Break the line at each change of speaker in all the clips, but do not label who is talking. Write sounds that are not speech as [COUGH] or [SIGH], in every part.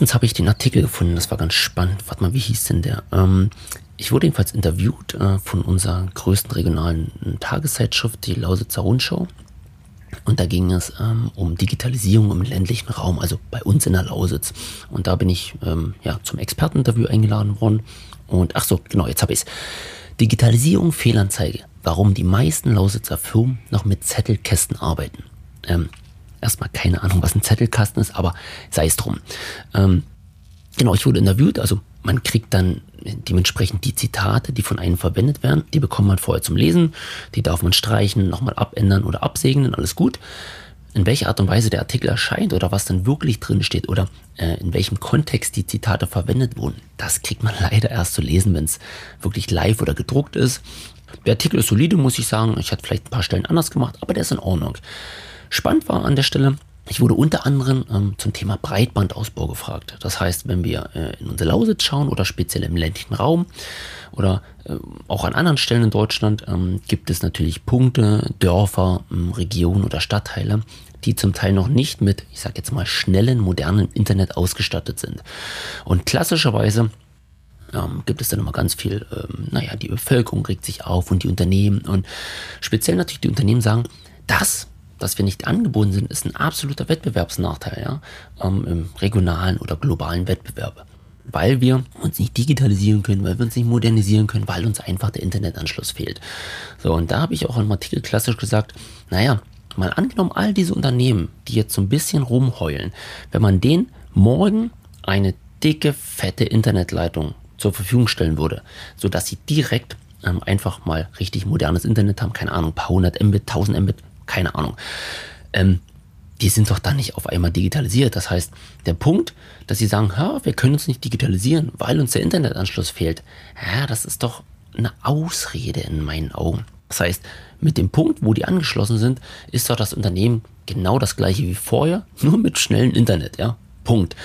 letztens habe ich den Artikel gefunden, das war ganz spannend. Warte mal, wie hieß denn der? Ähm, ich wurde jedenfalls interviewt äh, von unserer größten regionalen Tageszeitschrift, die Lausitzer Rundschau. Und da ging es ähm, um Digitalisierung im ländlichen Raum, also bei uns in der Lausitz. Und da bin ich ähm, ja, zum Experteninterview eingeladen worden. Und ach so, genau, jetzt habe ich es. Digitalisierung, Fehlanzeige. Warum die meisten Lausitzer Firmen noch mit Zettelkästen arbeiten. Ähm, erstmal keine Ahnung, was ein Zettelkasten ist, aber sei es drum. Ähm, genau, ich wurde interviewt, also man kriegt dann dementsprechend die Zitate, die von einem verwendet werden, die bekommt man vorher zum Lesen, die darf man streichen, nochmal abändern oder absegnen, alles gut. In welcher Art und Weise der Artikel erscheint oder was dann wirklich drin steht oder äh, in welchem Kontext die Zitate verwendet wurden, das kriegt man [LAUGHS] leider erst zu lesen, wenn es wirklich live oder gedruckt ist. Der Artikel ist solide, muss ich sagen. Ich hatte vielleicht ein paar Stellen anders gemacht, aber der ist in Ordnung. Spannend war an der Stelle, ich wurde unter anderem ähm, zum Thema Breitbandausbau gefragt. Das heißt, wenn wir äh, in unsere Lausitz schauen oder speziell im ländlichen Raum oder äh, auch an anderen Stellen in Deutschland, ähm, gibt es natürlich Punkte, Dörfer, ähm, Regionen oder Stadtteile, die zum Teil noch nicht mit, ich sage jetzt mal, schnellen, modernen Internet ausgestattet sind. Und klassischerweise ähm, gibt es dann immer ganz viel, ähm, naja, die Bevölkerung regt sich auf und die Unternehmen und speziell natürlich die Unternehmen sagen, das dass wir nicht angebunden sind, ist ein absoluter Wettbewerbsnachteil ja? Ähm, im regionalen oder globalen Wettbewerb. Weil wir uns nicht digitalisieren können, weil wir uns nicht modernisieren können, weil uns einfach der Internetanschluss fehlt. So, und da habe ich auch im Artikel klassisch gesagt, naja, mal angenommen, all diese Unternehmen, die jetzt so ein bisschen rumheulen, wenn man denen morgen eine dicke, fette Internetleitung zur Verfügung stellen würde, sodass sie direkt ähm, einfach mal richtig modernes Internet haben, keine Ahnung, paar hundert Mbit, 1000 Mbit, keine Ahnung. Ähm, die sind doch dann nicht auf einmal digitalisiert. Das heißt, der Punkt, dass sie sagen, ja, wir können uns nicht digitalisieren, weil uns der Internetanschluss fehlt, ja, das ist doch eine Ausrede in meinen Augen. Das heißt, mit dem Punkt, wo die angeschlossen sind, ist doch das Unternehmen genau das gleiche wie vorher, [LAUGHS] nur mit schnellem Internet, ja. Punkt.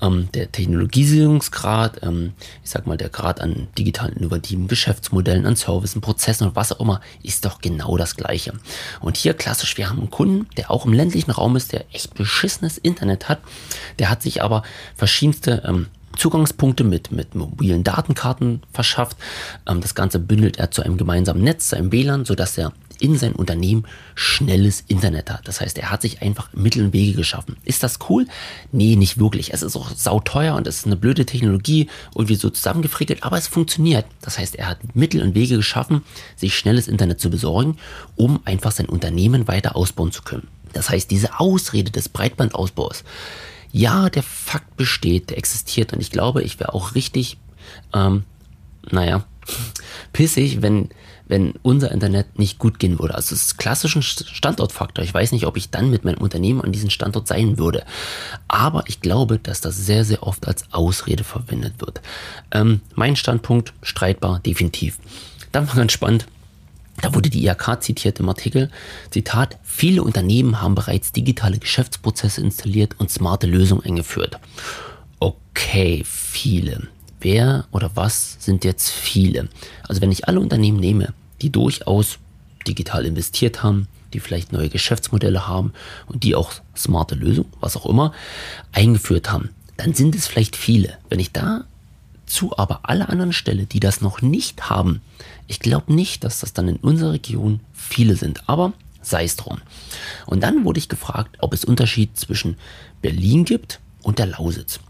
Ähm, der Technologisierungsgrad, ähm, ich sag mal, der Grad an digitalen innovativen Geschäftsmodellen, an Services, Prozessen und was auch immer, ist doch genau das gleiche. Und hier klassisch, wir haben einen Kunden, der auch im ländlichen Raum ist, der echt beschissenes Internet hat, der hat sich aber verschiedenste ähm, Zugangspunkte mit, mit mobilen Datenkarten verschafft. Ähm, das Ganze bündelt er zu einem gemeinsamen Netz, zu einem WLAN, sodass er in sein Unternehmen schnelles Internet hat. Das heißt, er hat sich einfach Mittel und Wege geschaffen. Ist das cool? Nee, nicht wirklich. Es ist auch sauteuer und es ist eine blöde Technologie, irgendwie so zusammengefrickelt, aber es funktioniert. Das heißt, er hat Mittel und Wege geschaffen, sich schnelles Internet zu besorgen, um einfach sein Unternehmen weiter ausbauen zu können. Das heißt, diese Ausrede des Breitbandausbaus, ja, der Fakt besteht, der existiert und ich glaube, ich wäre auch richtig, ähm, naja, pissig, wenn, wenn unser Internet nicht gut gehen würde. Also es ist klassischen Standortfaktor. Ich weiß nicht, ob ich dann mit meinem Unternehmen an diesem Standort sein würde. Aber ich glaube, dass das sehr, sehr oft als Ausrede verwendet wird. Ähm, mein Standpunkt, streitbar, definitiv. Dann war ganz spannend. Da wurde die IHK zitiert im Artikel. Zitat, viele Unternehmen haben bereits digitale Geschäftsprozesse installiert und smarte Lösungen eingeführt. Okay, viele. Wer oder was sind jetzt viele? Also wenn ich alle Unternehmen nehme, die durchaus digital investiert haben, die vielleicht neue Geschäftsmodelle haben und die auch smarte Lösungen, was auch immer, eingeführt haben, dann sind es vielleicht viele. Wenn ich dazu aber alle anderen stelle, die das noch nicht haben, ich glaube nicht, dass das dann in unserer Region viele sind, aber sei es drum. Und dann wurde ich gefragt, ob es Unterschied zwischen Berlin gibt und der Lausitz.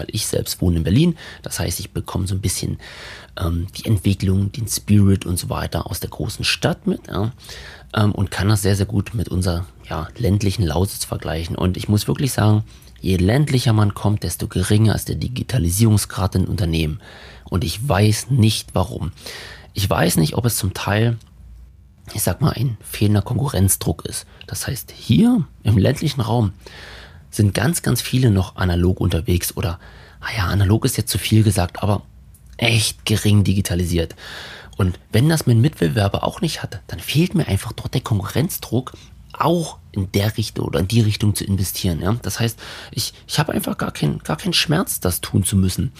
Weil ich selbst wohne in Berlin, das heißt, ich bekomme so ein bisschen ähm, die Entwicklung, den Spirit und so weiter aus der großen Stadt mit ja, ähm, und kann das sehr, sehr gut mit unserer ja, ländlichen Lausitz vergleichen. Und ich muss wirklich sagen, je ländlicher man kommt, desto geringer ist der Digitalisierungsgrad in Unternehmen. Und ich weiß nicht warum. Ich weiß nicht, ob es zum Teil, ich sag mal, ein fehlender Konkurrenzdruck ist. Das heißt, hier im ländlichen Raum sind ganz, ganz viele noch analog unterwegs oder, naja, ah analog ist jetzt zu viel gesagt, aber echt gering digitalisiert. Und wenn das mein Mitbewerber auch nicht hat, dann fehlt mir einfach dort der Konkurrenzdruck, auch in der Richtung oder in die Richtung zu investieren. Ja? Das heißt, ich, ich habe einfach gar, kein, gar keinen Schmerz, das tun zu müssen.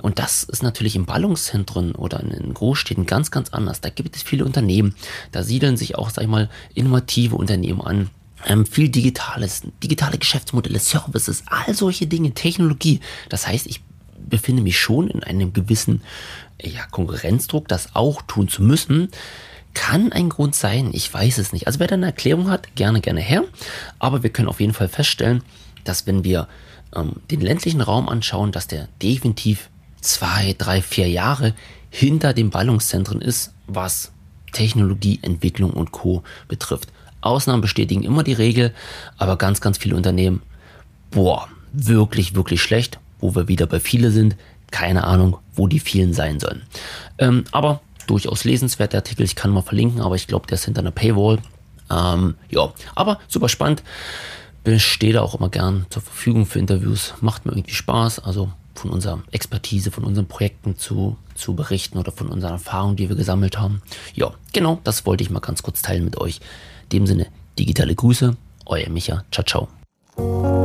Und das ist natürlich in Ballungszentren oder in Großstädten ganz, ganz anders. Da gibt es viele Unternehmen, da siedeln sich auch, sag ich mal, innovative Unternehmen an ähm, viel Digitales, digitale Geschäftsmodelle, Services, all solche Dinge, Technologie. Das heißt, ich befinde mich schon in einem gewissen ja, Konkurrenzdruck, das auch tun zu müssen. Kann ein Grund sein, ich weiß es nicht. Also wer da eine Erklärung hat, gerne, gerne her. Aber wir können auf jeden Fall feststellen, dass wenn wir ähm, den ländlichen Raum anschauen, dass der definitiv zwei, drei, vier Jahre hinter den Ballungszentren ist, was Technologie, Entwicklung und Co. betrifft. Ausnahmen bestätigen immer die Regel, aber ganz, ganz viele Unternehmen, boah, wirklich, wirklich schlecht, wo wir wieder bei viele sind, keine Ahnung, wo die vielen sein sollen. Ähm, aber durchaus lesenswert der Artikel, ich kann mal verlinken, aber ich glaube, der ist hinter einer Paywall. Ähm, ja, aber super spannend. Stehe da auch immer gern zur Verfügung für Interviews. Macht mir irgendwie Spaß. Also von unserer Expertise, von unseren Projekten zu, zu berichten oder von unseren Erfahrungen, die wir gesammelt haben. Ja, genau, das wollte ich mal ganz kurz teilen mit euch. In dem Sinne, digitale Grüße, euer Micha, ciao, ciao.